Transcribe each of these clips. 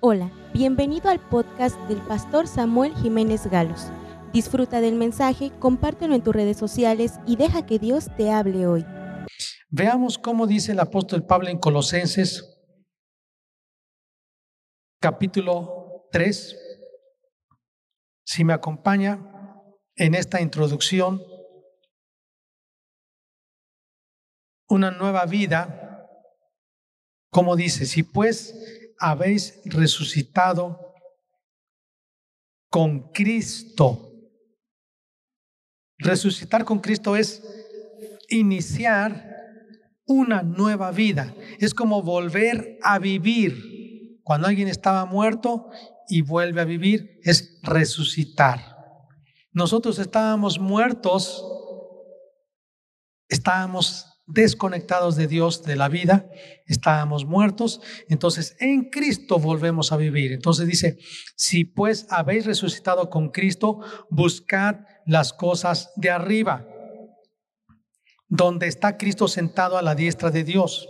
Hola, bienvenido al podcast del pastor Samuel Jiménez Galos. Disfruta del mensaje, compártelo en tus redes sociales y deja que Dios te hable hoy. Veamos cómo dice el apóstol Pablo en Colosenses, capítulo 3. Si me acompaña en esta introducción, una nueva vida, como dice, si pues habéis resucitado con Cristo. Resucitar con Cristo es iniciar una nueva vida. Es como volver a vivir. Cuando alguien estaba muerto y vuelve a vivir, es resucitar. Nosotros estábamos muertos, estábamos desconectados de Dios, de la vida, estábamos muertos, entonces en Cristo volvemos a vivir. Entonces dice, si pues habéis resucitado con Cristo, buscad las cosas de arriba, donde está Cristo sentado a la diestra de Dios.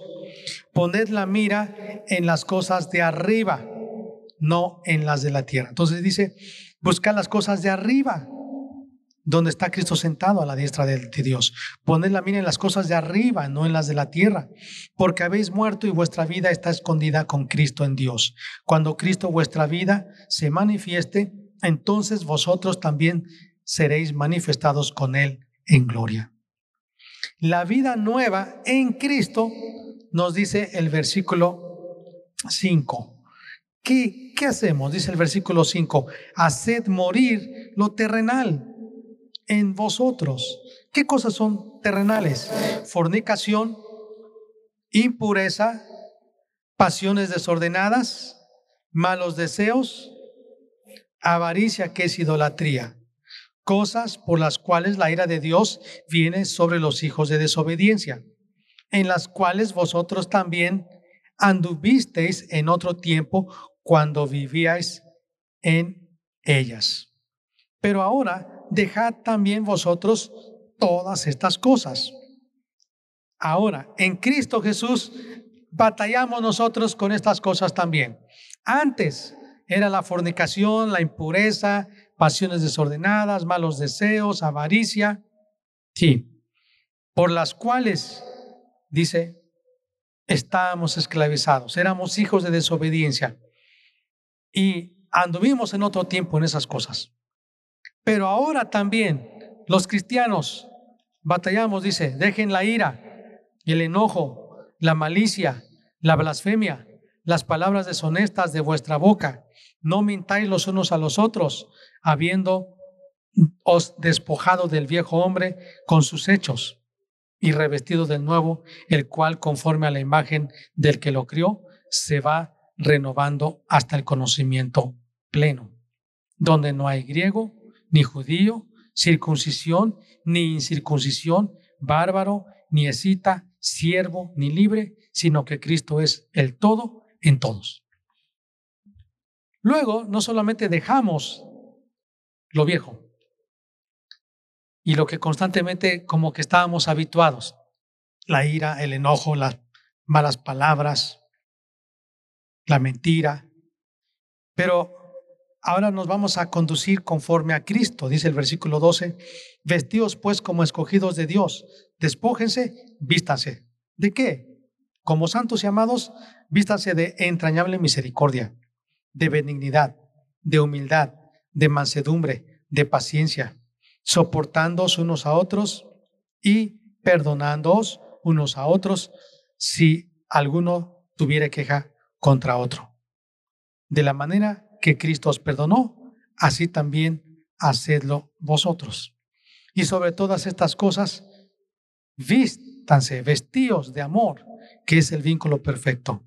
Poned la mira en las cosas de arriba, no en las de la tierra. Entonces dice, buscad las cosas de arriba, donde está Cristo sentado a la diestra de, Dios. Poned la mira en las cosas de arriba, no en las de la tierra, porque habéis muerto y vuestra vida está escondida con Cristo en Dios. Cuando Cristo vuestra vida se manifieste, entonces vosotros también seréis manifestados con Él en gloria. La vida nueva en Cristo nos dice el versículo 5. ¿Qué, ¿Qué hacemos? Dice el versículo 5. Haced morir lo terrenal en vosotros. ¿Qué cosas son terrenales? Fornicación, impureza, pasiones desordenadas, malos deseos, avaricia que es idolatría. Cosas por las cuales la ira de Dios viene sobre los hijos de desobediencia, en las cuales vosotros también anduvisteis en otro tiempo cuando vivíais en ellas. Pero ahora dejad también vosotros todas estas cosas. Ahora, en Cristo Jesús batallamos nosotros con estas cosas también. Antes era la fornicación, la impureza, pasiones desordenadas, malos deseos, avaricia, sí, por las cuales, dice, estábamos esclavizados, éramos hijos de desobediencia y anduvimos en otro tiempo en esas cosas. Pero ahora también los cristianos batallamos, dice, dejen la ira, el enojo, la malicia, la blasfemia, las palabras deshonestas de vuestra boca. No mintáis los unos a los otros, habiendo os despojado del viejo hombre con sus hechos y revestido del nuevo, el cual conforme a la imagen del que lo crió, se va renovando hasta el conocimiento pleno, donde no hay griego ni judío, circuncisión, ni incircuncisión, bárbaro, ni escita, siervo, ni libre, sino que Cristo es el todo en todos. Luego, no solamente dejamos lo viejo y lo que constantemente como que estábamos habituados, la ira, el enojo, las malas palabras, la mentira, pero Ahora nos vamos a conducir conforme a Cristo, dice el versículo 12. Vestidos pues como escogidos de Dios, despójense, vístanse. ¿De qué? Como santos y amados, vístanse de entrañable misericordia, de benignidad, de humildad, de mansedumbre, de paciencia, soportándoos unos a otros y perdonándoos unos a otros si alguno tuviera queja contra otro. De la manera que Cristo os perdonó, así también hacedlo vosotros. Y sobre todas estas cosas, vístanse, vestíos de amor, que es el vínculo perfecto.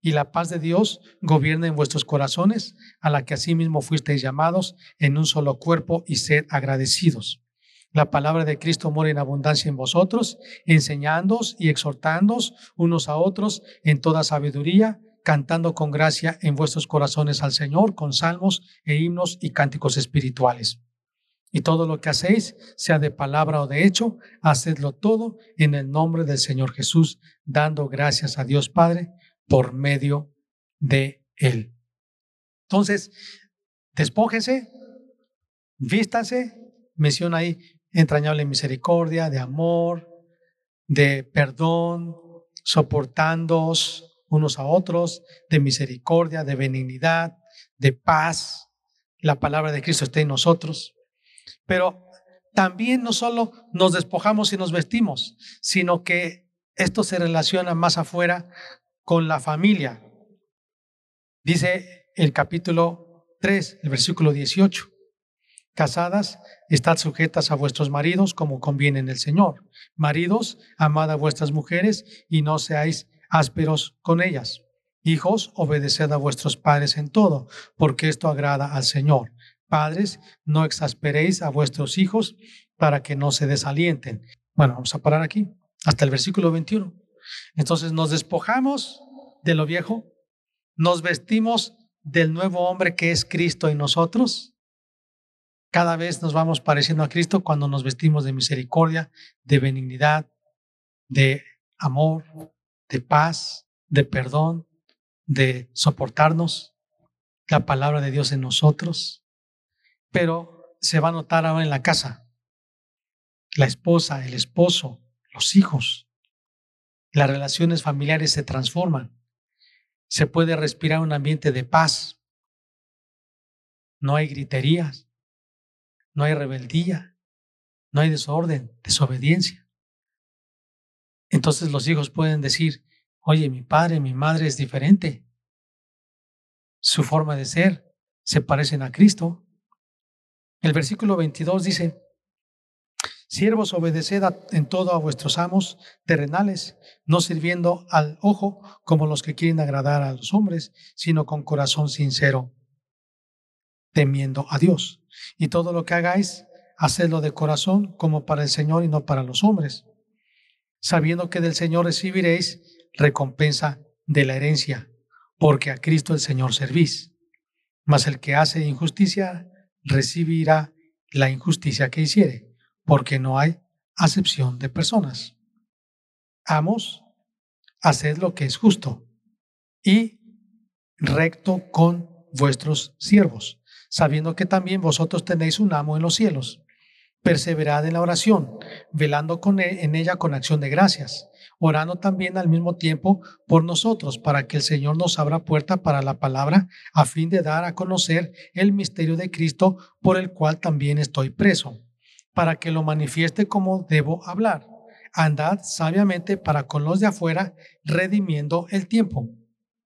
Y la paz de Dios gobierna en vuestros corazones, a la que asimismo fuisteis llamados en un solo cuerpo y sed agradecidos. La palabra de Cristo mora en abundancia en vosotros, enseñándoos y exhortándoos unos a otros en toda sabiduría, cantando con gracia en vuestros corazones al Señor con salmos e himnos y cánticos espirituales. Y todo lo que hacéis, sea de palabra o de hecho, hacedlo todo en el nombre del Señor Jesús, dando gracias a Dios Padre por medio de Él. Entonces, despójense, vístanse, menciona ahí entrañable misericordia, de amor, de perdón, soportándoos unos a otros, de misericordia, de benignidad, de paz. La palabra de Cristo está en nosotros. Pero también no solo nos despojamos y nos vestimos, sino que esto se relaciona más afuera con la familia. Dice el capítulo 3, el versículo 18. Casadas, estad sujetas a vuestros maridos como conviene en el Señor. Maridos, amad a vuestras mujeres y no seáis ásperos con ellas. Hijos, obedeced a vuestros padres en todo, porque esto agrada al Señor. Padres, no exasperéis a vuestros hijos para que no se desalienten. Bueno, vamos a parar aquí, hasta el versículo 21. Entonces nos despojamos de lo viejo, nos vestimos del nuevo hombre que es Cristo en nosotros cada vez nos vamos pareciendo a Cristo cuando nos vestimos de misericordia, de benignidad, de amor, de paz, de perdón, de soportarnos, la palabra de Dios en nosotros. Pero se va a notar ahora en la casa, la esposa, el esposo, los hijos. Las relaciones familiares se transforman. Se puede respirar un ambiente de paz. No hay griterías no hay rebeldía, no hay desorden, desobediencia. Entonces los hijos pueden decir, oye, mi padre, mi madre es diferente. Su forma de ser se parecen a Cristo. El versículo 22 dice, Siervos, obedeced en todo a vuestros amos terrenales, no sirviendo al ojo como los que quieren agradar a los hombres, sino con corazón sincero, temiendo a Dios. Y todo lo que hagáis, hacedlo de corazón como para el Señor y no para los hombres, sabiendo que del Señor recibiréis recompensa de la herencia, porque a Cristo el Señor servís. Mas el que hace injusticia recibirá la injusticia que hiciere, porque no hay acepción de personas. Amos, haced lo que es justo y recto con vuestros siervos sabiendo que también vosotros tenéis un amo en los cielos. Perseverad en la oración, velando e, en ella con acción de gracias, orando también al mismo tiempo por nosotros, para que el Señor nos abra puerta para la palabra, a fin de dar a conocer el misterio de Cristo, por el cual también estoy preso, para que lo manifieste como debo hablar. Andad sabiamente para con los de afuera, redimiendo el tiempo.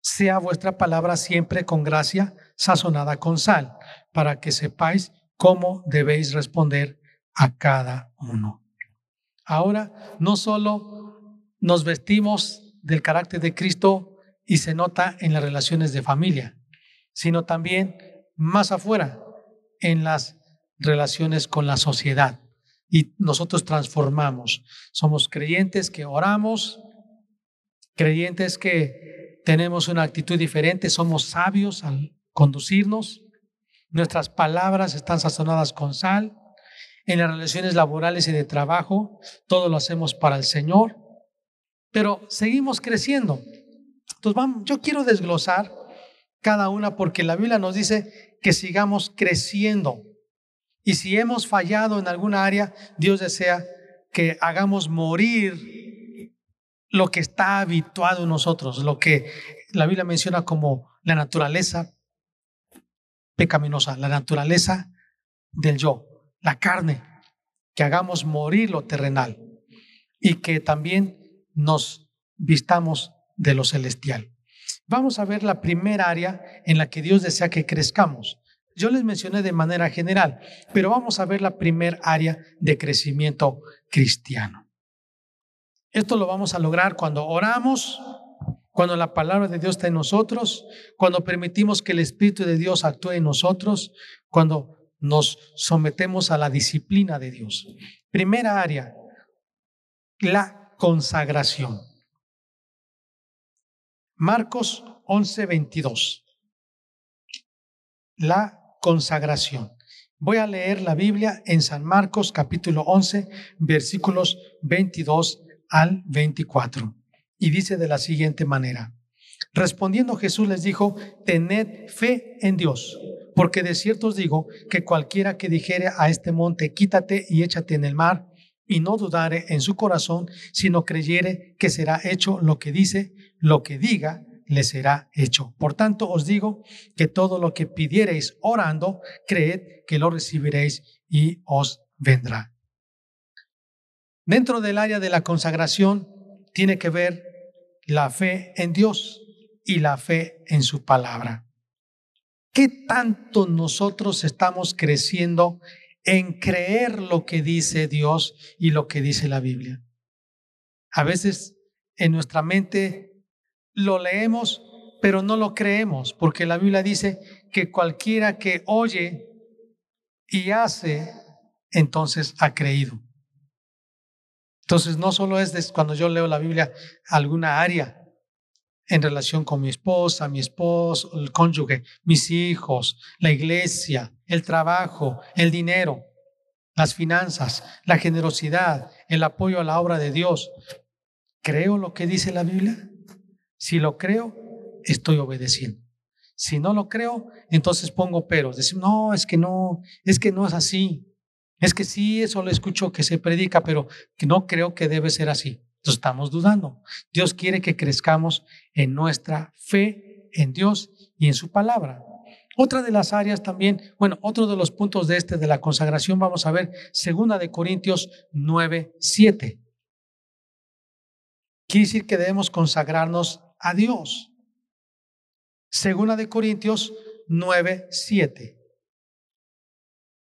Sea vuestra palabra siempre con gracia, sazonada con sal, para que sepáis cómo debéis responder a cada uno. Ahora, no solo nos vestimos del carácter de Cristo y se nota en las relaciones de familia, sino también más afuera, en las relaciones con la sociedad. Y nosotros transformamos. Somos creyentes que oramos, creyentes que tenemos una actitud diferente, somos sabios al conducirnos. Nuestras palabras están sazonadas con sal. En las relaciones laborales y de trabajo, todo lo hacemos para el Señor. Pero seguimos creciendo. Entonces, vamos, yo quiero desglosar cada una porque la Biblia nos dice que sigamos creciendo. Y si hemos fallado en alguna área, Dios desea que hagamos morir lo que está habituado en nosotros, lo que la Biblia menciona como la naturaleza pecaminosa, la naturaleza del yo, la carne, que hagamos morir lo terrenal y que también nos vistamos de lo celestial. Vamos a ver la primera área en la que Dios desea que crezcamos. Yo les mencioné de manera general, pero vamos a ver la primera área de crecimiento cristiano. Esto lo vamos a lograr cuando oramos, cuando la palabra de Dios está en nosotros, cuando permitimos que el Espíritu de Dios actúe en nosotros, cuando nos sometemos a la disciplina de Dios. Primera área, la consagración. Marcos 11, 22. La consagración. Voy a leer la Biblia en San Marcos capítulo 11, versículos 22 al 24 y dice de la siguiente manera, Respondiendo Jesús les dijo, tened fe en Dios, porque de cierto os digo que cualquiera que dijere a este monte, quítate y échate en el mar, y no dudare en su corazón, sino creyere que será hecho lo que dice, lo que diga, le será hecho. Por tanto, os digo que todo lo que pidiereis orando, creed que lo recibiréis y os vendrá. Dentro del área de la consagración tiene que ver la fe en Dios y la fe en su palabra. ¿Qué tanto nosotros estamos creciendo en creer lo que dice Dios y lo que dice la Biblia? A veces en nuestra mente lo leemos, pero no lo creemos, porque la Biblia dice que cualquiera que oye y hace, entonces ha creído. Entonces no solo es cuando yo leo la Biblia alguna área en relación con mi esposa, mi esposo, el cónyuge, mis hijos, la iglesia, el trabajo, el dinero, las finanzas, la generosidad, el apoyo a la obra de Dios. ¿Creo lo que dice la Biblia? Si lo creo, estoy obedeciendo. Si no lo creo, entonces pongo peros. No, es que no, es que no es así. Es que sí, eso lo escucho que se predica, pero no creo que debe ser así. Entonces estamos dudando. Dios quiere que crezcamos en nuestra fe en Dios y en su palabra. Otra de las áreas también, bueno, otro de los puntos de este de la consagración, vamos a ver, segunda de Corintios 9, 7. Quiere decir que debemos consagrarnos a Dios. Segunda de Corintios 9, 7.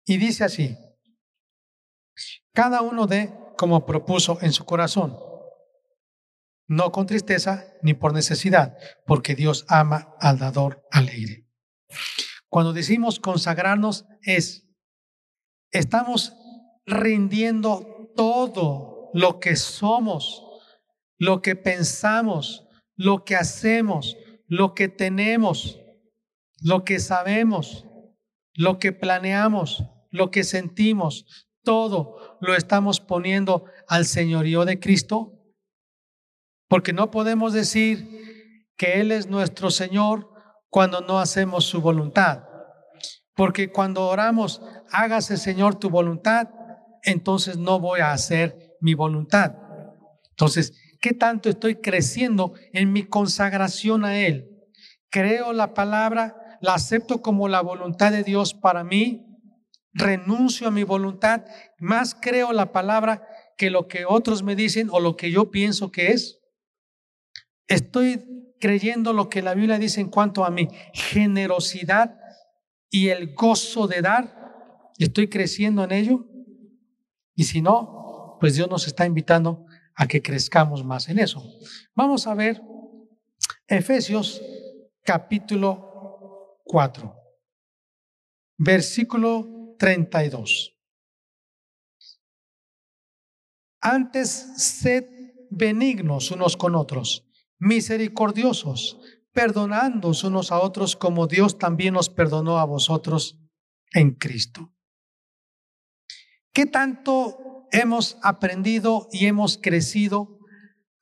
Y dice así, cada uno de como propuso en su corazón, no con tristeza ni por necesidad, porque Dios ama al dador alegre. Cuando decimos consagrarnos es, estamos rindiendo todo lo que somos, lo que pensamos, lo que hacemos, lo que tenemos, lo que sabemos, lo que planeamos, lo que sentimos, todo lo estamos poniendo al señorío de Cristo. Porque no podemos decir que Él es nuestro Señor cuando no hacemos su voluntad. Porque cuando oramos, hágase Señor tu voluntad, entonces no voy a hacer mi voluntad. Entonces, ¿Qué tanto estoy creciendo en mi consagración a Él? Creo la palabra, la acepto como la voluntad de Dios para mí, renuncio a mi voluntad, más creo la palabra que lo que otros me dicen o lo que yo pienso que es. Estoy creyendo lo que la Biblia dice en cuanto a mi generosidad y el gozo de dar. Estoy creciendo en ello. Y si no, pues Dios nos está invitando a que crezcamos más en eso. Vamos a ver Efesios capítulo 4, versículo 32. Antes sed benignos unos con otros, misericordiosos, perdonándoos unos a otros como Dios también os perdonó a vosotros en Cristo. ¿Qué tanto hemos aprendido y hemos crecido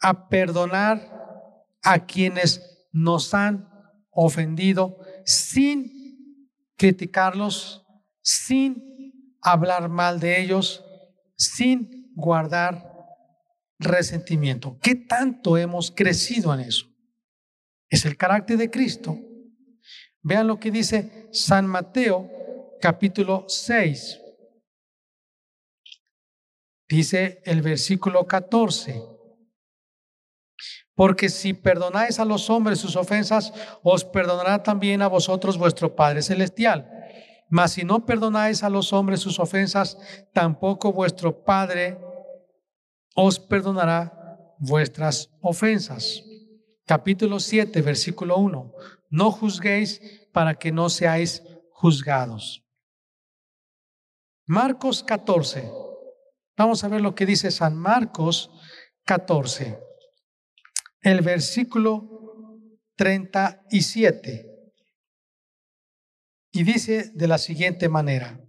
a perdonar a quienes nos han ofendido sin criticarlos, sin hablar mal de ellos, sin guardar resentimiento. ¿Qué tanto hemos crecido en eso? Es el carácter de Cristo. Vean lo que dice San Mateo capítulo 6, Dice el versículo 14. Porque si perdonáis a los hombres sus ofensas, os perdonará también a vosotros vuestro Padre Celestial. Mas si no perdonáis a los hombres sus ofensas, tampoco vuestro Padre os perdonará vuestras ofensas. Capítulo 7, versículo 1. No juzguéis para que no seáis juzgados. Marcos 14. Vamos a ver lo que dice San Marcos 14, el versículo 37. Y dice de la siguiente manera,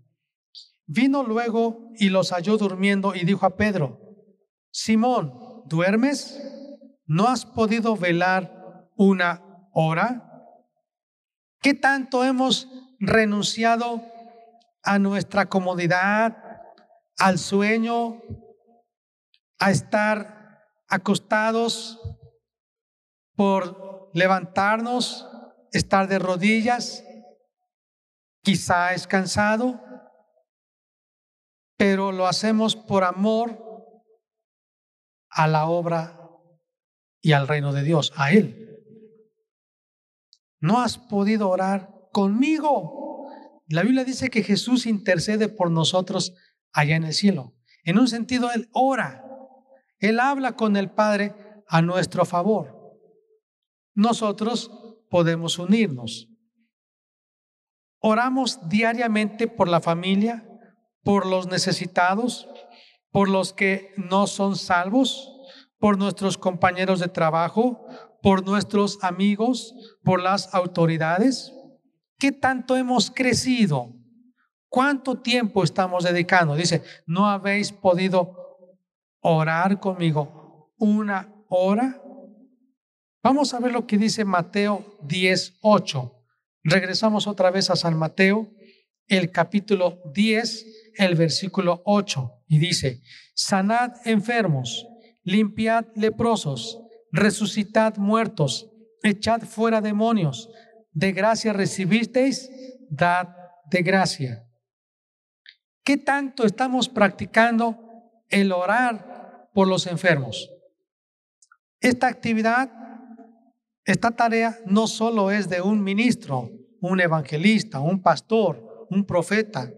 vino luego y los halló durmiendo y dijo a Pedro, Simón, ¿duermes? ¿No has podido velar una ora? ¿Qué tanto hemos renunciado a nuestra comodidad, al sueño, a estar acostados por levantarnos, estar de rodillas? Quizá es cansado, pero lo hacemos por amor a la obra y al reino de Dios, a Él. No has podido orar conmigo. La Biblia dice que Jesús intercede por nosotros allá en el cielo. En un sentido, Él ora. Él habla con el Padre a nuestro favor. Nosotros podemos unirnos. Oramos diariamente por la familia, por los necesitados, por los que no son salvos, por nuestros compañeros de trabajo, por nuestros amigos, por las autoridades. ¿Qué tanto hemos crecido? ¿Cuánto tiempo estamos dedicando? Dice, ¿no habéis podido orar conmigo una hora? Vamos a ver lo que dice Mateo 10.8. Regresamos otra vez a San Mateo, el capítulo 10, el versículo 8, y dice, sanad enfermos, limpiad leprosos, resucitad muertos, echad fuera demonios, de gracia recibisteis, dad de gracia. ¿Qué tanto estamos practicando el orar por los enfermos? Esta actividad, esta tarea no solo es de un ministro, un evangelista, un pastor, un profeta.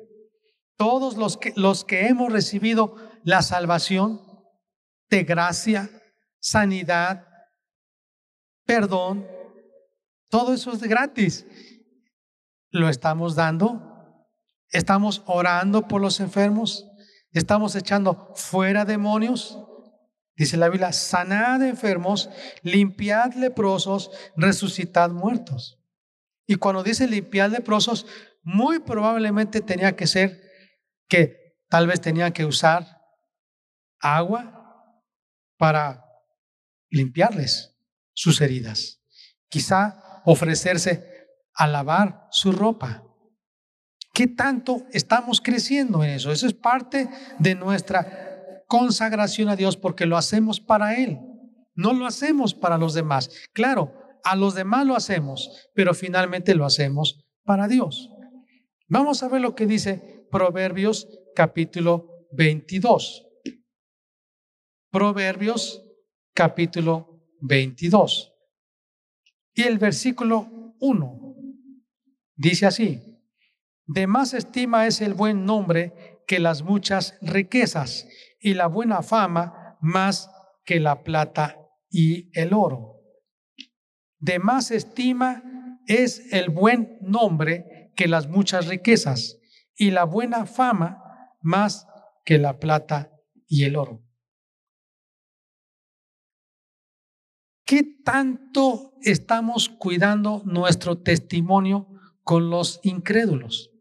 Todos los que, los que hemos recibido la salvación de gracia, sanidad, perdón, todo eso es gratis. ¿Lo estamos dando? ¿Estamos orando por los enfermos? ¿Estamos echando fuera demonios? Dice la Biblia, sanad enfermos, limpiad leprosos, resucitad muertos. Y cuando dice limpiar leprosos, muy probablemente tenía que ser que tal vez tenía que usar agua para limpiarles sus heridas. Quizá ofrecerse a lavar su ropa. ¿Qué tanto estamos creciendo en eso? Eso es parte de nuestra consagración a Dios porque lo hacemos para Él. No lo hacemos para los demás. Claro, a los demás lo hacemos, pero finalmente lo hacemos para Dios. Vamos a ver lo que dice Proverbios capítulo 22. Proverbios capítulo 22. Y el versículo 1 dice así, de más estima es el buen nombre que las muchas riquezas y la buena fama más que la plata y el oro de más estima es el buen nombre que las muchas riquezas y la buena fama más que la plata y el oro. ¿Qué tanto estamos cuidando nuestro testimonio con los incrédulos?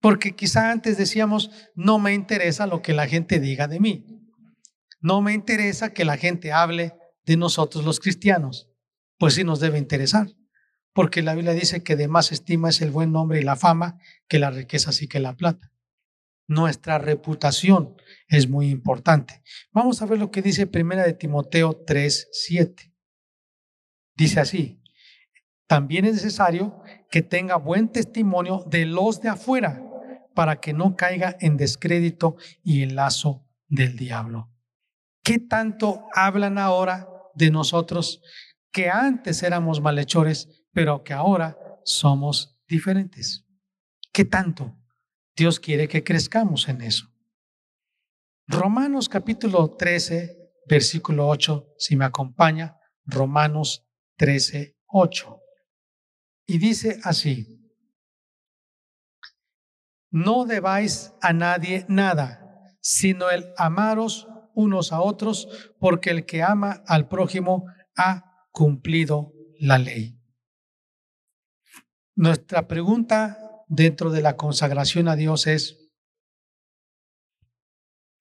Porque quizá antes decíamos, no me interesa lo que la gente diga de mí. No me interesa que la gente hable de nosotros los cristianos pues sí nos debe interesar, porque la Biblia dice que de más estima es el buen nombre y la fama que la riqueza y que la plata. Nuestra reputación es muy importante. Vamos a ver lo que dice Primera de Timoteo 3, 7. Dice así, también es necesario que tenga buen testimonio de los de afuera para que no caiga en descrédito y en lazo del diablo. ¿Qué tanto hablan ahora de nosotros que antes éramos malhechores, pero que ahora somos diferentes. ¿Qué tanto? Dios quiere que crezcamos en eso. Romanos capítulo 13, versículo 8, si me acompaña, Romanos 13, 8. Y dice así, no debáis a nadie nada, sino el amaros unos a otros, porque el que ama al prójimo ha cumplido la ley. Nuestra pregunta dentro de la consagración a Dios es,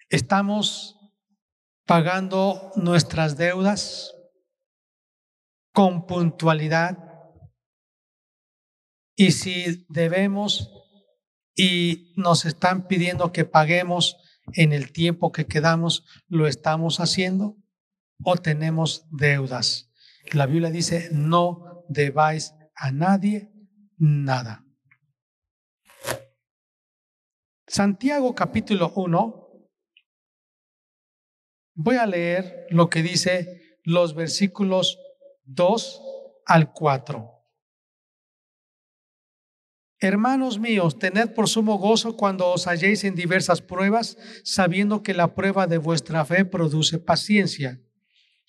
¿estamos pagando nuestras deudas? con puntualidad. Y si debemos y nos están pidiendo que paguemos en el tiempo que quedamos, ¿lo estamos haciendo? ¿O tenemos deudas? La Biblia dice, no debáis a nadie nada. Santiago capítulo 1, voy a leer lo que dice los versículos 2 al 4. Hermanos míos, tened por sumo gozo cuando os halléis en diversas pruebas, sabiendo que la prueba de vuestra fe produce paciencia.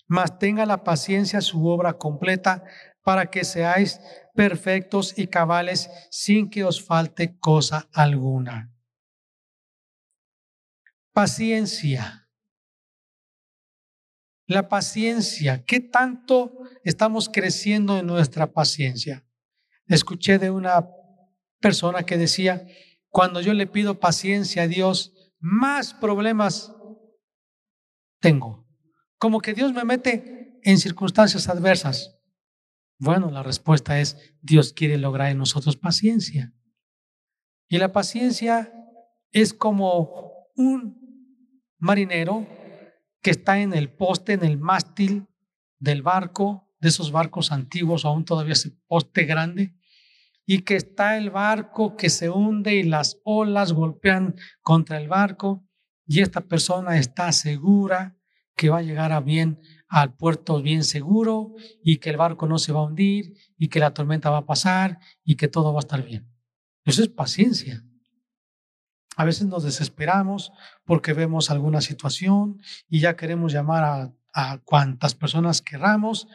Mas tenga la paciencia su obra completa para que seáis perfectos y cabales sin que os falte cosa alguna. Paciencia. La paciencia. ¿Qué tanto estamos creciendo en nuestra paciencia? Escuché de una persona que decía, cuando yo le pido paciencia a Dios, más problemas tengo. Como que Dios me mete en circunstancias adversas. Bueno, la respuesta es, Dios quiere lograr en nosotros paciencia. Y la paciencia es como un marinero que está en el poste, en el mástil del barco, de esos barcos antiguos, aún todavía ese poste grande, y que está el barco que se hunde y las olas golpean contra el barco, y esta persona está segura que va a llegar a bien al puerto bien seguro y que el barco no se va a hundir y que la tormenta va a pasar y que todo va a estar bien. Eso es paciencia. A veces nos desesperamos porque vemos alguna situación y ya queremos llamar a, cuantas personas querramos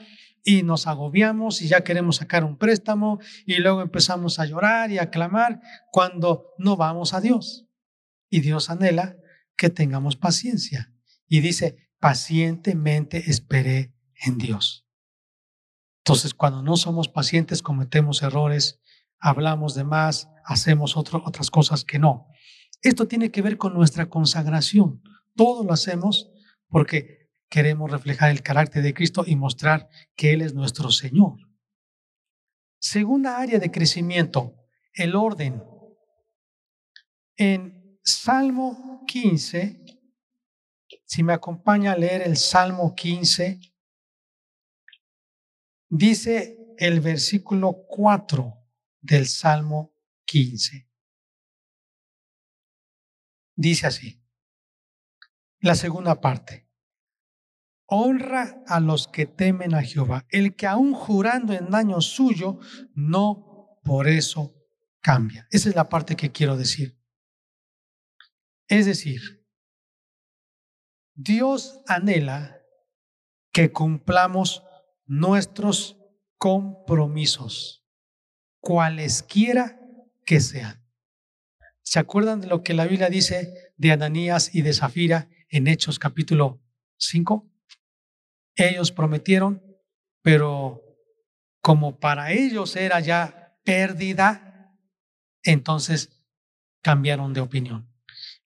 y nos agobiamos y ya queremos sacar un préstamo y luego empezamos a llorar y a clamar cuando no vamos a Dios. Y Dios anhela que tengamos paciencia. Y dice, pacientemente esperé en Dios. Entonces, cuando no somos pacientes, cometemos errores, hablamos de más, hacemos otras cosas que no. Esto tiene que ver con nuestra consagración. Todo lo hacemos porque queremos reflejar el carácter de Cristo y mostrar que Él es nuestro Señor. Segunda área de crecimiento, el orden. En Salmo 15, si me acompaña a leer el Salmo 15, dice el versículo 4 del Salmo 15. Dice así, la segunda parte. Honra a los que temen a Jehová, el que aún jurando en daño suyo, no por eso cambia. Esa es la parte que quiero decir. Es decir, Dios anhela que cumplamos nuestros compromisos, cualesquiera que sean. ¿Se acuerdan de lo que la Biblia dice de Ananías y de Zafira en Hechos capítulo 5? Ellos prometieron, pero como para ellos era ya pérdida, entonces cambiaron de opinión.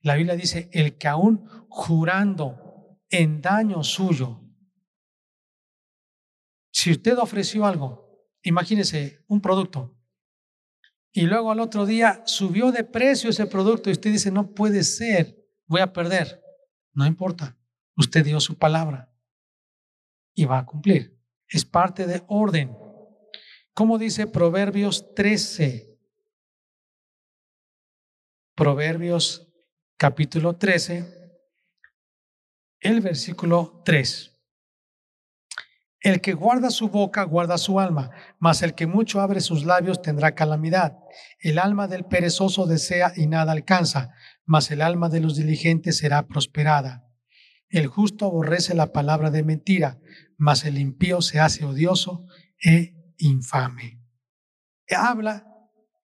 La Biblia dice, el que aún jurando en daño suyo, si usted ofreció algo, imagínese un producto, y luego al otro día subió de precio ese producto y usted dice, no puede ser, voy a perder. No importa, usted dio su palabra y va a cumplir. Es parte de orden. Como dice Proverbios 13? Proverbios capítulo 13, el versículo 3. El que guarda su boca guarda su alma, mas el que mucho abre sus labios tendrá calamidad. El alma del perezoso desea y nada alcanza, mas el alma de los diligentes será prosperada. El justo aborrece la palabra de mentira, mas el impío se hace odioso e infame. Habla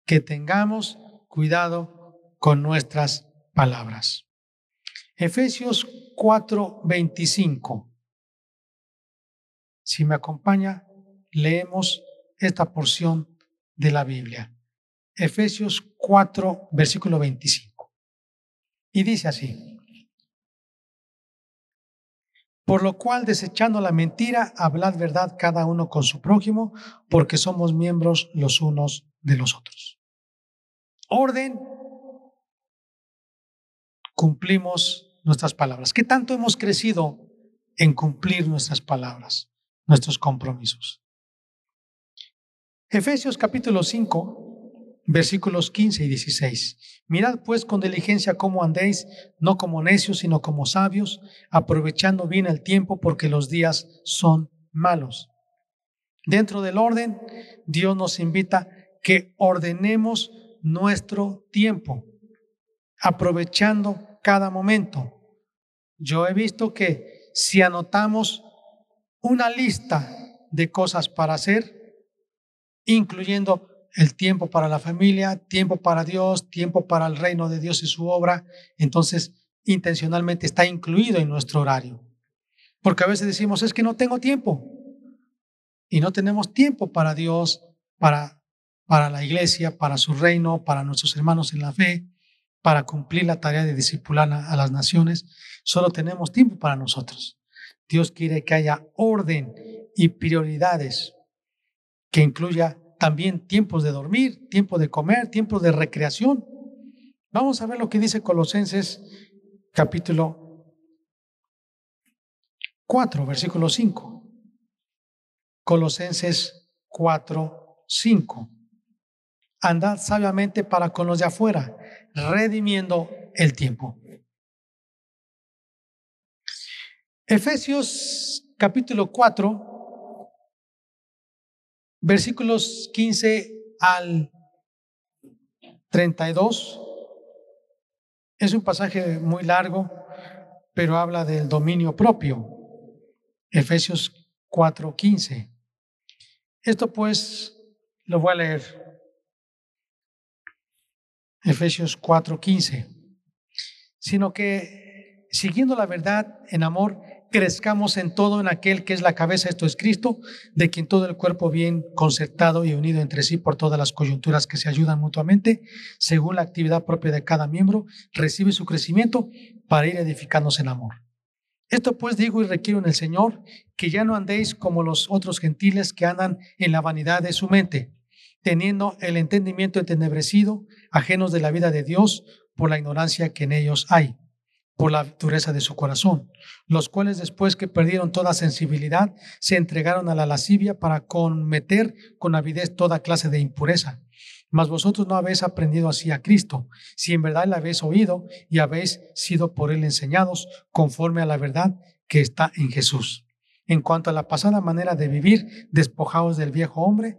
que tengamos cuidado con nuestras palabras. Efesios 4:25. Si me acompaña, leemos esta porción de la Biblia. Efesios 4, versículo 25. Y dice así, Por lo cual, desechando la mentira, hablad verdad cada uno con su prójimo, porque somos miembros los unos de los otros. Orden, cumplimos nuestras palabras. ¿Qué tanto hemos crecido en cumplir nuestras palabras, nuestros compromisos? Efesios capítulo 5, versículos 15 y 16. Mirad pues con diligencia cómo andéis, no como necios, sino como sabios, aprovechando bien el tiempo porque los días son malos. Dentro del orden, Dios nos invita que ordenemos nuestro tiempo, aprovechando cada momento. Yo he visto que si anotamos una lista de cosas para hacer, incluyendo el tiempo para la familia, tiempo para Dios, tiempo para el reino de Dios y su obra, entonces intencionalmente está incluido en nuestro horario. Porque a veces decimos, es que no tengo tiempo. Y no tenemos tiempo para Dios, para, para la iglesia, para su reino, para nuestros hermanos en la fe, para cumplir la tarea de discipular a las naciones. Solo tenemos tiempo para nosotros. Dios quiere que haya orden y prioridades que incluya también tiempos de dormir, tiempo de comer, tiempo de recreación. Vamos a ver lo que dice Colosenses capítulo 4, versículo 5. Colosenses 4, 5. Andad sabiamente para con los de afuera, redimiendo el tiempo. Efesios capítulo 4, versículos 15 al 32. Es un pasaje muy largo, pero habla del dominio propio. Efesios 4:15. Esto pues lo voy a leer. Efesios 4:15. Sino que siguiendo la verdad en amor, crezcamos en todo en aquel que es la cabeza, esto es Cristo, de quien todo el cuerpo bien concertado y unido entre sí por todas las coyunturas que se ayudan mutuamente, según la actividad propia de cada miembro, recibe su crecimiento para ir edificándose en amor. Esto pues digo y requiero en el Señor, que ya no andéis como los otros gentiles que andan en la vanidad de su mente, teniendo el entendimiento entenebrecido, ajenos de la vida de Dios por la ignorancia que en ellos hay por la dureza de su corazón, los cuales después que perdieron toda sensibilidad, se entregaron a la lascivia para cometer con avidez toda clase de impureza. Mas vosotros no habéis aprendido así a Cristo, si en verdad le habéis oído y habéis sido por él enseñados conforme a la verdad que está en Jesús. En cuanto a la pasada manera de vivir, despojaos del viejo hombre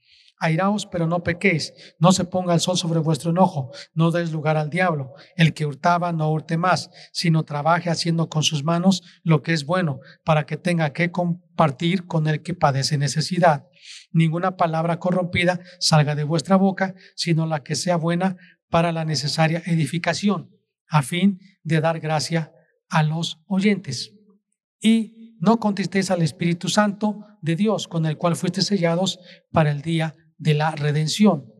Airaos, pero no pequéis, no se ponga el sol sobre vuestro enojo, no deis lugar al diablo. El que hurtaba no hurte más, sino trabaje haciendo con sus manos lo que es bueno, para que tenga que compartir con el que padece necesidad. Ninguna palabra corrompida salga de vuestra boca, sino la que sea buena para la necesaria edificación, a fin de dar gracia a los oyentes. Y no contestéis al Espíritu Santo de Dios, con el cual fuiste sellados para el día de la redención.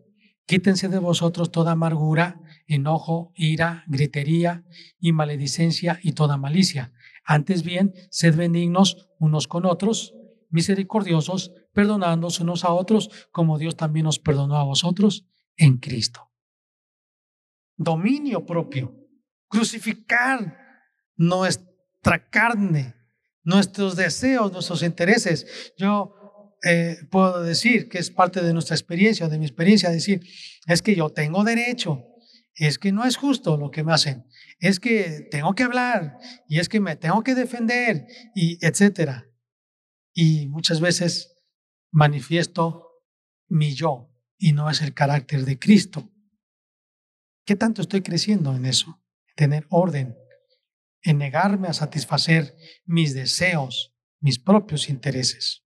Quítense de vosotros toda amargura, enojo, ira, gritería y maledicencia y toda malicia. Antes bien, sed benignos unos con otros, misericordiosos, perdonándonos unos a otros, como Dios también nos perdonó a vosotros en Cristo. Dominio propio, crucificar nuestra carne, nuestros deseos, nuestros intereses. Yo eh, puedo decir que es parte de nuestra experiencia, de mi experiencia, decir, es que yo tengo derecho, es que no es justo lo que me hacen, es que tengo que hablar y es que me tengo que defender y etcétera. Y muchas veces manifiesto mi yo y no es el carácter de Cristo. ¿Qué tanto estoy creciendo en eso? tener orden, en negarme a satisfacer mis deseos, mis propios intereses.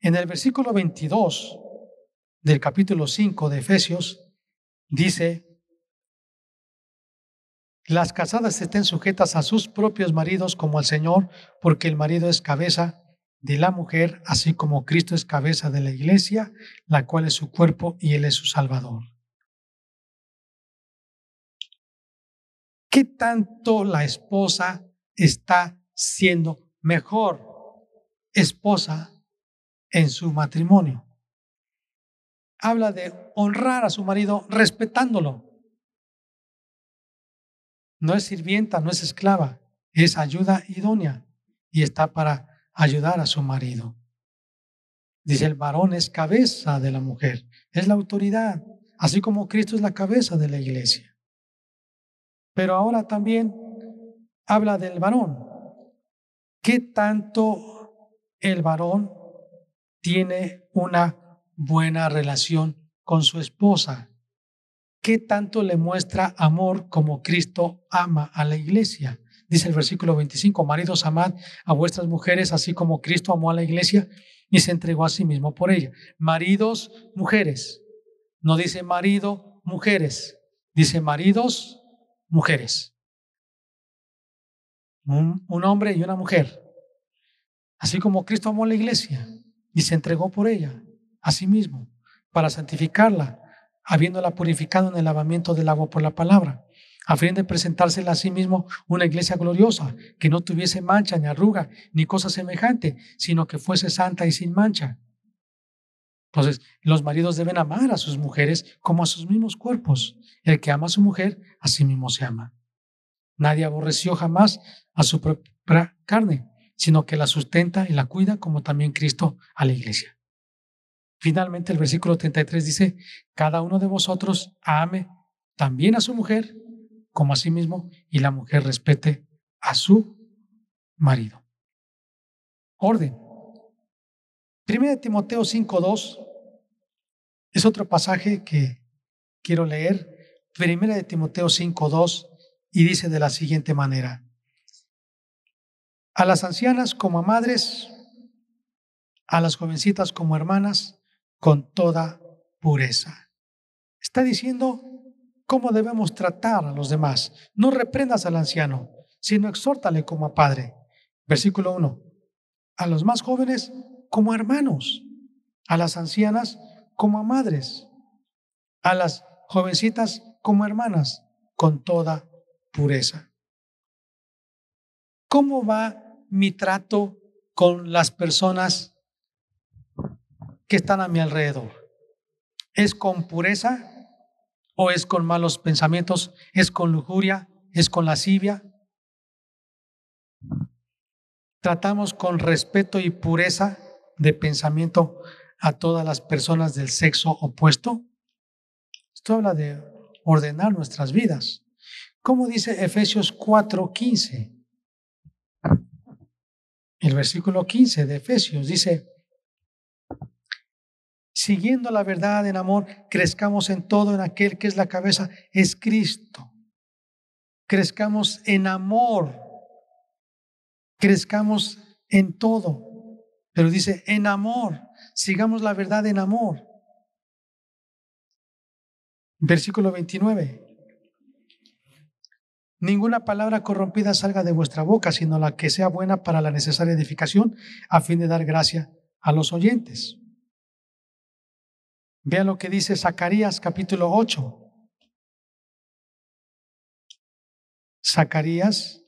En el versículo 22 del capítulo 5 de Efesios dice, Las casadas estén sujetas a sus propios maridos como al Señor, porque el marido es cabeza de la mujer, así como Cristo es cabeza de la iglesia, la cual es su cuerpo y Él es su Salvador. ¿Qué tanto la esposa está siendo mejor esposa en su matrimonio? Habla de honrar a su marido respetándolo. No es sirvienta, no es esclava, es ayuda idónea y está para ayudar a su marido. Dice, el varón es cabeza de la mujer, es la autoridad, así como Cristo es la cabeza de la iglesia. Pero ahora también habla del varón. ¿Qué tanto el varón tiene una buena relación con su esposa? ¿Qué tanto le muestra amor como Cristo ama a la iglesia? Dice el versículo 25, maridos, amad a vuestras mujeres, así como Cristo amó a la iglesia y se entregó a sí mismo por ella. Maridos, mujeres. No dice marido, mujeres. Dice maridos, mujeres. Un, hombre y una mujer. Así como Cristo amó a la iglesia y se entregó por ella, a sí mismo, para santificarla, habiéndola purificado en el lavamiento del agua por la palabra a fin de presentársela a sí mismo una iglesia gloriosa, que no tuviese mancha ni arruga ni cosa semejante, sino que fuese santa y sin mancha. Entonces, los maridos deben amar a sus mujeres como a sus mismos cuerpos. El que ama a su mujer, a sí mismo se ama. Nadie aborreció jamás a su propia carne, sino que la sustenta y la cuida como también Cristo a la iglesia. Finalmente, el versículo 33 dice, cada uno de vosotros ame también a su mujer como a sí mismo y la mujer respete a su marido. Orden. Primera de Timoteo 5.2 es otro pasaje que quiero leer. Primera de Timoteo 5.2 y dice de la siguiente manera. A las ancianas como a madres, a las jovencitas como hermanas, con toda pureza. Está diciendo cómo debemos tratar a los demás. No reprendas al anciano, sino exhórtale como a padre. Versículo 1. A los más jóvenes como hermanos, a las ancianas como a madres, a las jovencitas como hermanas, con toda pureza. ¿Cómo va mi trato con las personas que están a mi alrededor? ¿Es con pureza? ¿O es con malos pensamientos? ¿Es con lujuria? ¿Es con lascivia? Tratamos con respeto y pureza de pensamiento a todas las personas del sexo opuesto. Esto habla de ordenar nuestras vidas. Como dice Efesios 4:15? El versículo 15 de Efesios dice, siguiendo la verdad en amor, crezcamos en todo en aquel que es la cabeza, es Cristo. Crezcamos en amor, crezcamos en todo. Pero dice, en amor, sigamos la verdad en amor. Versículo 29. Ninguna palabra corrompida salga de vuestra boca, sino la que sea buena para la necesaria edificación, a fin de dar gracia a los oyentes. Vean lo que dice Zacarías capítulo 8. Zacarías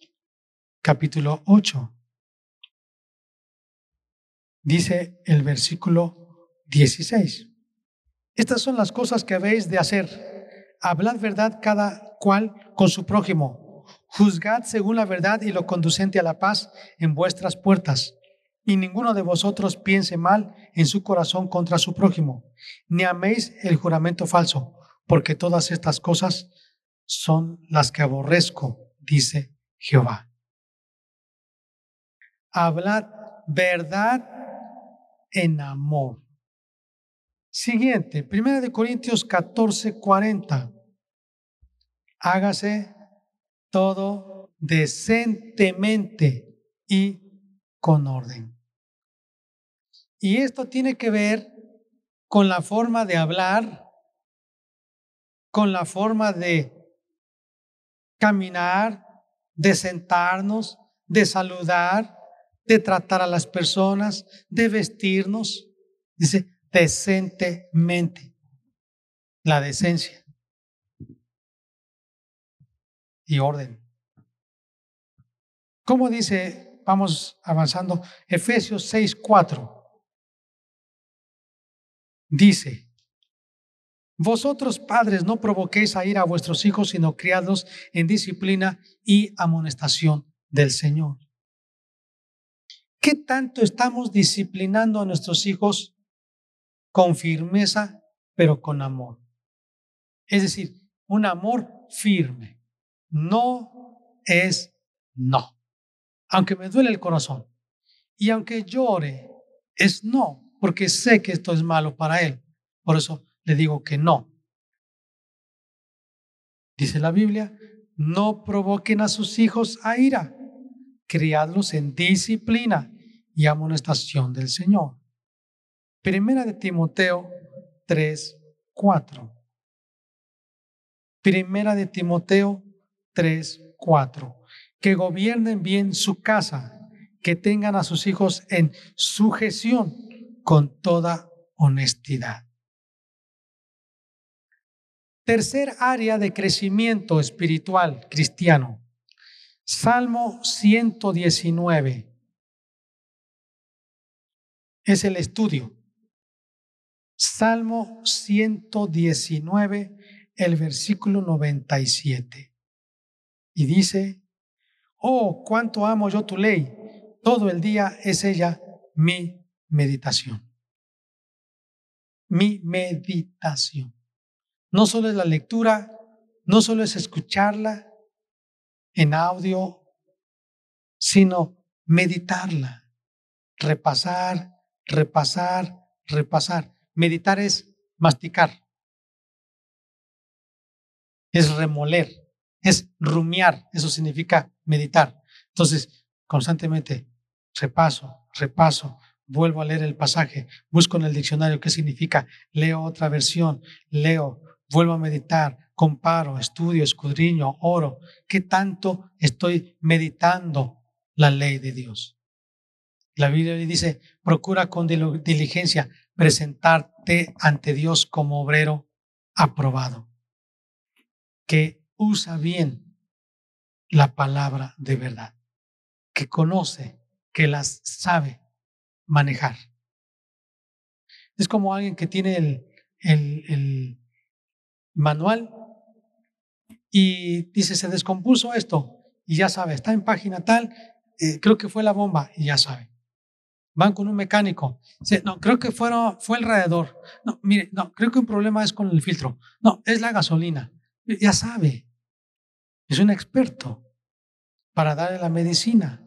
capítulo 8. Dice el versículo 16. Estas son las cosas que habéis de hacer. Hablad verdad cada cual con su prójimo. Juzgad según la verdad y lo conducente a la paz en vuestras puertas y ninguno de vosotros piense mal en su corazón contra su prójimo, ni améis el juramento falso, porque todas estas cosas son las que aborrezco, dice Jehová. Hablad verdad en amor. Siguiente, 1 de Corintios 14, 40. Hágase todo decentemente y con orden. Y esto tiene que ver con la forma de hablar, con la forma de caminar, de sentarnos, de saludar, de tratar a las personas, de vestirnos. Dice, decentemente. La decencia. Y orden. ¿Cómo dice? Vamos avanzando. Efesios 6, 4. Dice, vosotros padres no provoquéis a ir a vuestros hijos, sino criados en disciplina y amonestación del Señor. ¿Qué tanto estamos disciplinando a nuestros hijos con firmeza, pero con amor? Es decir, un amor firme. No es no. Aunque me duele el corazón y aunque llore, es no, porque sé que esto es malo para él. Por eso le digo que no. Dice la Biblia, no provoquen a sus hijos a ira, criadlos en disciplina y amonestación del Señor. Primera de Timoteo 3, 4. Primera de Timoteo 3, 4. Que gobiernen bien su casa, que tengan a sus hijos en sujeción con toda honestidad. Tercer área de crecimiento espiritual cristiano. Salmo 119. Es el estudio. Salmo 119, el versículo 97. Y dice, oh, cuánto amo yo tu ley. Todo el día es ella mi meditación. Mi meditación. No solo es la lectura, no solo es escucharla en audio, sino meditarla, repasar, repasar, repasar. Meditar es masticar, es remoler, es rumiar, eso significa meditar. Entonces, constantemente repaso, repaso, vuelvo a leer el pasaje, busco en el diccionario qué significa, leo otra versión, leo, vuelvo a meditar, comparo, estudio, escudriño, oro. ¿Qué tanto estoy meditando la ley de Dios? La Biblia dice, procura con diligencia presentarte ante Dios como obrero aprobado, que usa bien la palabra de verdad, que conoce, que las sabe manejar. Es como alguien que tiene el, el manual y dice, se descompuso esto y ya sabe, está en página tal, eh, creo que fue la bomba y ya sabe. Van con un mecánico, no, creo que fue, fue el radiador. No, mire, no, creo que un problema es con el filtro. No, es la gasolina. Ya sabe, es un experto para darle la medicina.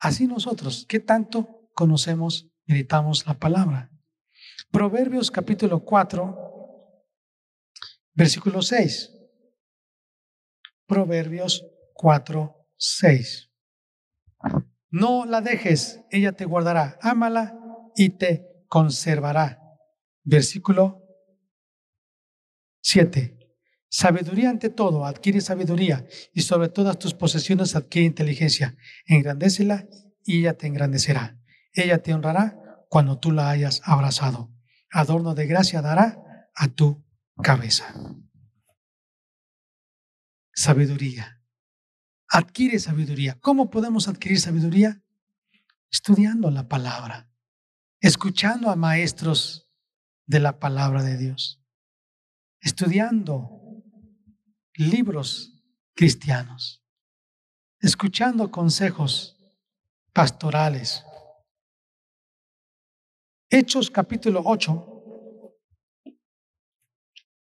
Así nosotros, ¿qué tanto conocemos, meditamos la palabra? Proverbios capítulo 4, Versículo 6. Proverbios 4, 6. No la dejes, ella te guardará. Ámala y te conservará. Versículo 7. Sabiduría ante todo, adquiere sabiduría y sobre todas tus posesiones adquiere inteligencia. Engrandécela y ella te engrandecerá. Ella te honrará cuando tú la hayas abrazado. Adorno de gracia dará a tu cabeza. Sabiduría. Adquiere sabiduría. ¿Cómo podemos adquirir sabiduría? Estudiando la palabra, escuchando a maestros de la palabra de Dios, estudiando libros cristianos, escuchando consejos pastorales. Hechos capítulo 8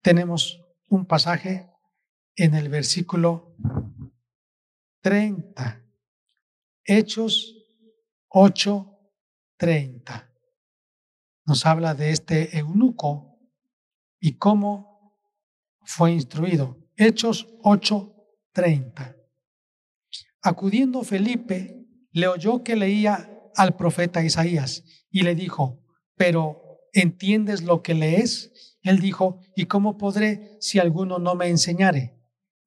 tenemos un pasaje en el versículo 30. Hechos 8, 30. Nos habla de este eunuco y cómo fue instruido. Hechos 8, 30. Acudiendo Felipe, le oyó que leía al profeta Isaías y le dijo, pero ¿entiendes lo que lees? Él dijo, ¿y cómo podré si alguno no me enseñare?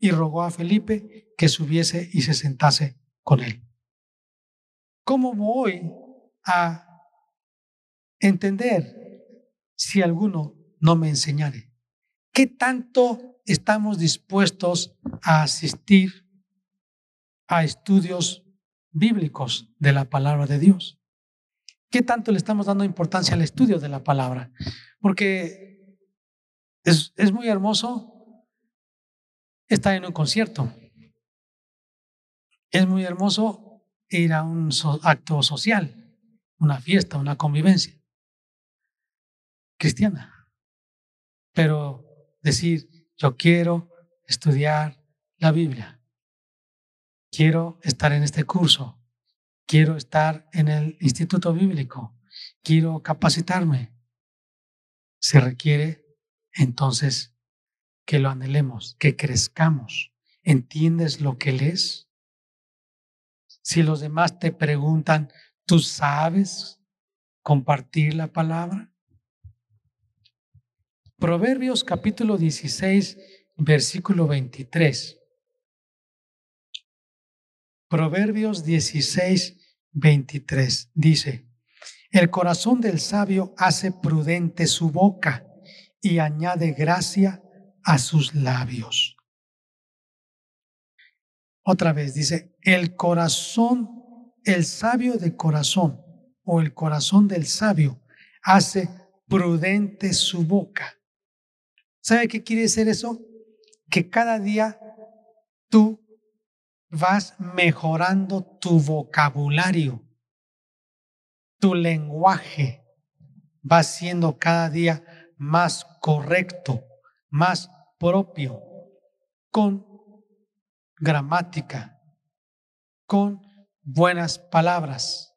y rogó a Felipe que subiese y se sentase con él. ¿Cómo voy a entender si alguno no me enseñare? ¿Qué tanto estamos dispuestos a asistir a estudios bíblicos de la palabra de Dios? ¿Qué tanto le estamos dando importancia al estudio de la palabra? Porque es, es muy hermoso estar en un concierto. Es muy hermoso ir a un acto social, una fiesta, una convivencia cristiana. Pero decir, yo quiero estudiar la Biblia, quiero estar en este curso, quiero estar en el instituto bíblico, quiero capacitarme, se requiere entonces que lo anhelemos, que crezcamos. ¿Entiendes lo que lees? Si los demás te preguntan, ¿tú sabes compartir la palabra? Proverbios capítulo 16, versículo 23. Proverbios 16, 23 dice, el corazón del sabio hace prudente su boca y añade gracia a sus labios. Otra vez dice, el corazón, el sabio de corazón o el corazón del sabio hace prudente su boca. ¿Sabe qué quiere decir eso? Que cada día tú vas mejorando tu vocabulario, tu lenguaje va siendo cada día más correcto, más propio, con gramática, con buenas palabras,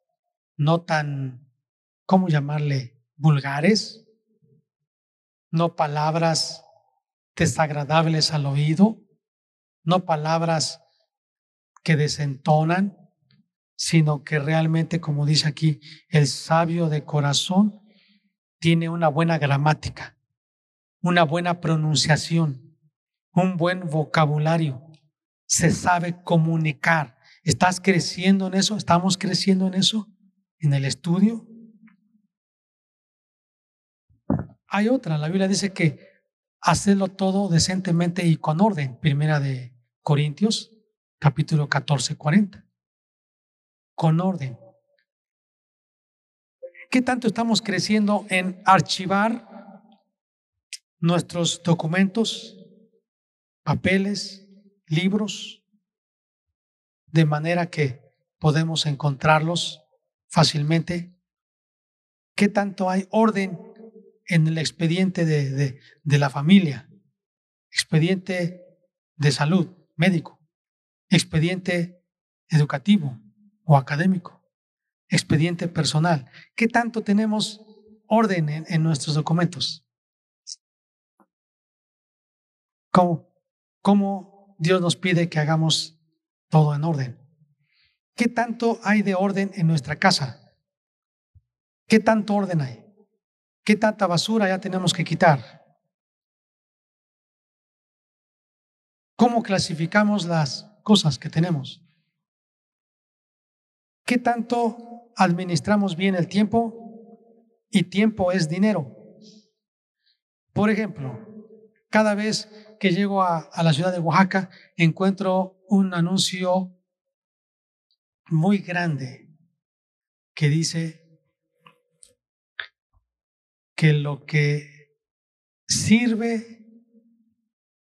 no tan, ¿cómo llamarle? vulgares, no palabras desagradables al oído, no palabras que desentonan, sino que realmente, como dice aquí, el sabio de corazón tiene una buena gramática, una buena pronunciación, un buen vocabulario, se sabe comunicar. ¿Estás creciendo en eso? ¿Estamos creciendo en eso? ¿En el estudio? Hay otra, la Biblia dice que hacerlo todo decentemente y con orden. Primera de Corintios, capítulo 14, 40. Con orden. ¿Qué tanto estamos creciendo en archivar nuestros documentos, papeles, libros, de manera que podemos encontrarlos fácilmente. ¿Qué tanto hay orden en el expediente de, de, la familia? Expediente de salud, médico, expediente educativo o académico, expediente personal. ¿Qué tanto tenemos orden en nuestros documentos? ¿Cómo, ¿Cómo Dios nos pide que hagamos todo en orden? ¿Qué tanto hay de orden en nuestra casa? ¿Qué tanto orden hay? ¿Qué tanta basura ya tenemos que quitar? ¿Cómo clasificamos las cosas que tenemos? ¿Qué tanto administramos bien el tiempo? Y tiempo es dinero. Por ejemplo, cada vez que llego a, la ciudad de Oaxaca, encuentro un anuncio muy grande que dice que lo que sirve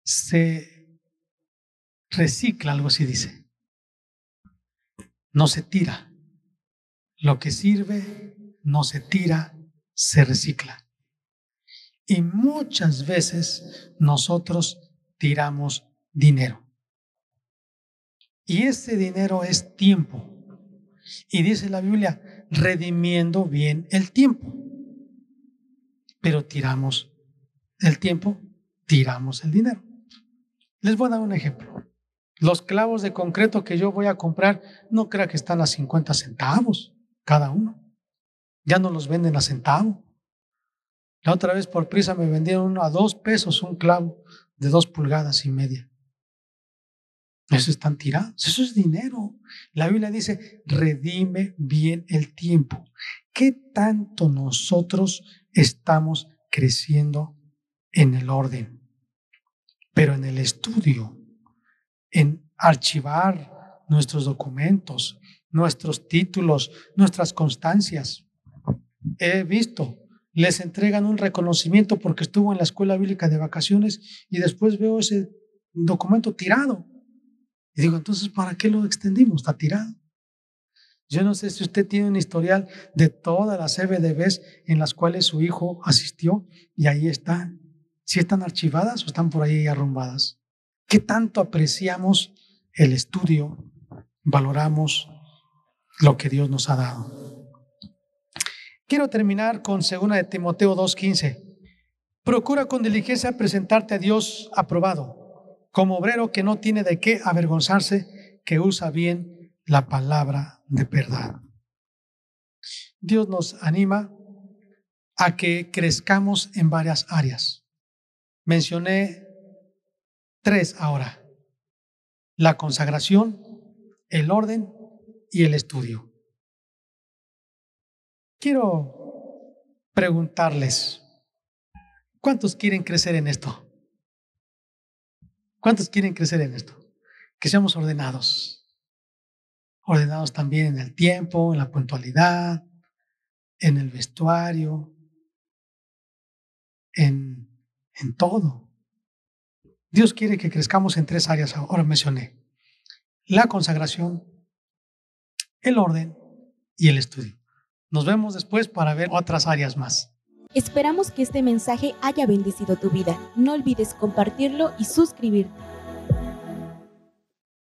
se recicla, algo así dice. No se tira. Lo que sirve no se tira, se recicla. Y muchas veces nosotros tiramos dinero. Y ese dinero es tiempo. Y dice la Biblia, redimiendo bien el tiempo. Pero tiramos el tiempo, tiramos el dinero. Les voy a dar un ejemplo. Los clavos de concreto que yo voy a comprar, no crea que están a 50 centavos cada uno. Ya no los venden a centavo. La otra vez por prisa me vendieron uno a dos pesos un clavo de dos pulgadas y media. Eso están tirados, eso es dinero. La Biblia dice, redime bien el tiempo. ¿Qué tanto nosotros estamos creciendo en el orden? Pero en el estudio, en archivar nuestros documentos, nuestros títulos, nuestras constancias. He visto, les entregan un reconocimiento porque estuvo en la escuela bíblica de vacaciones y después veo ese documento tirado. Y digo, entonces, ¿para qué lo extendimos? Está tirado. Yo no sé si usted tiene un historial de todas las CBDBs en las cuales su hijo asistió y ahí están. Si están archivadas o están por ahí arrumbadas. ¿Qué tanto apreciamos el estudio valoramos lo que Dios nos ha dado. Quiero terminar con 2 de Timoteo 2:15. Procura con diligencia presentarte a Dios aprobado, como obrero que no tiene de qué avergonzarse, que usa bien la palabra de verdad. Dios nos anima a que crezcamos en varias áreas. Mencioné tres ahora. La consagración, el orden y el estudio. Quiero preguntarles, ¿cuántos quieren crecer en esto? ¿Cuántos quieren crecer en esto? Que seamos ordenados. Ordenados también en el tiempo, en la puntualidad, en el vestuario, en, en todo. Dios quiere que crezcamos en tres áreas, ahora mencioné la consagración, el orden y el estudio. Nos vemos después para ver otras áreas más. Esperamos que este mensaje haya bendecido tu vida. No olvides compartirlo y suscribirte.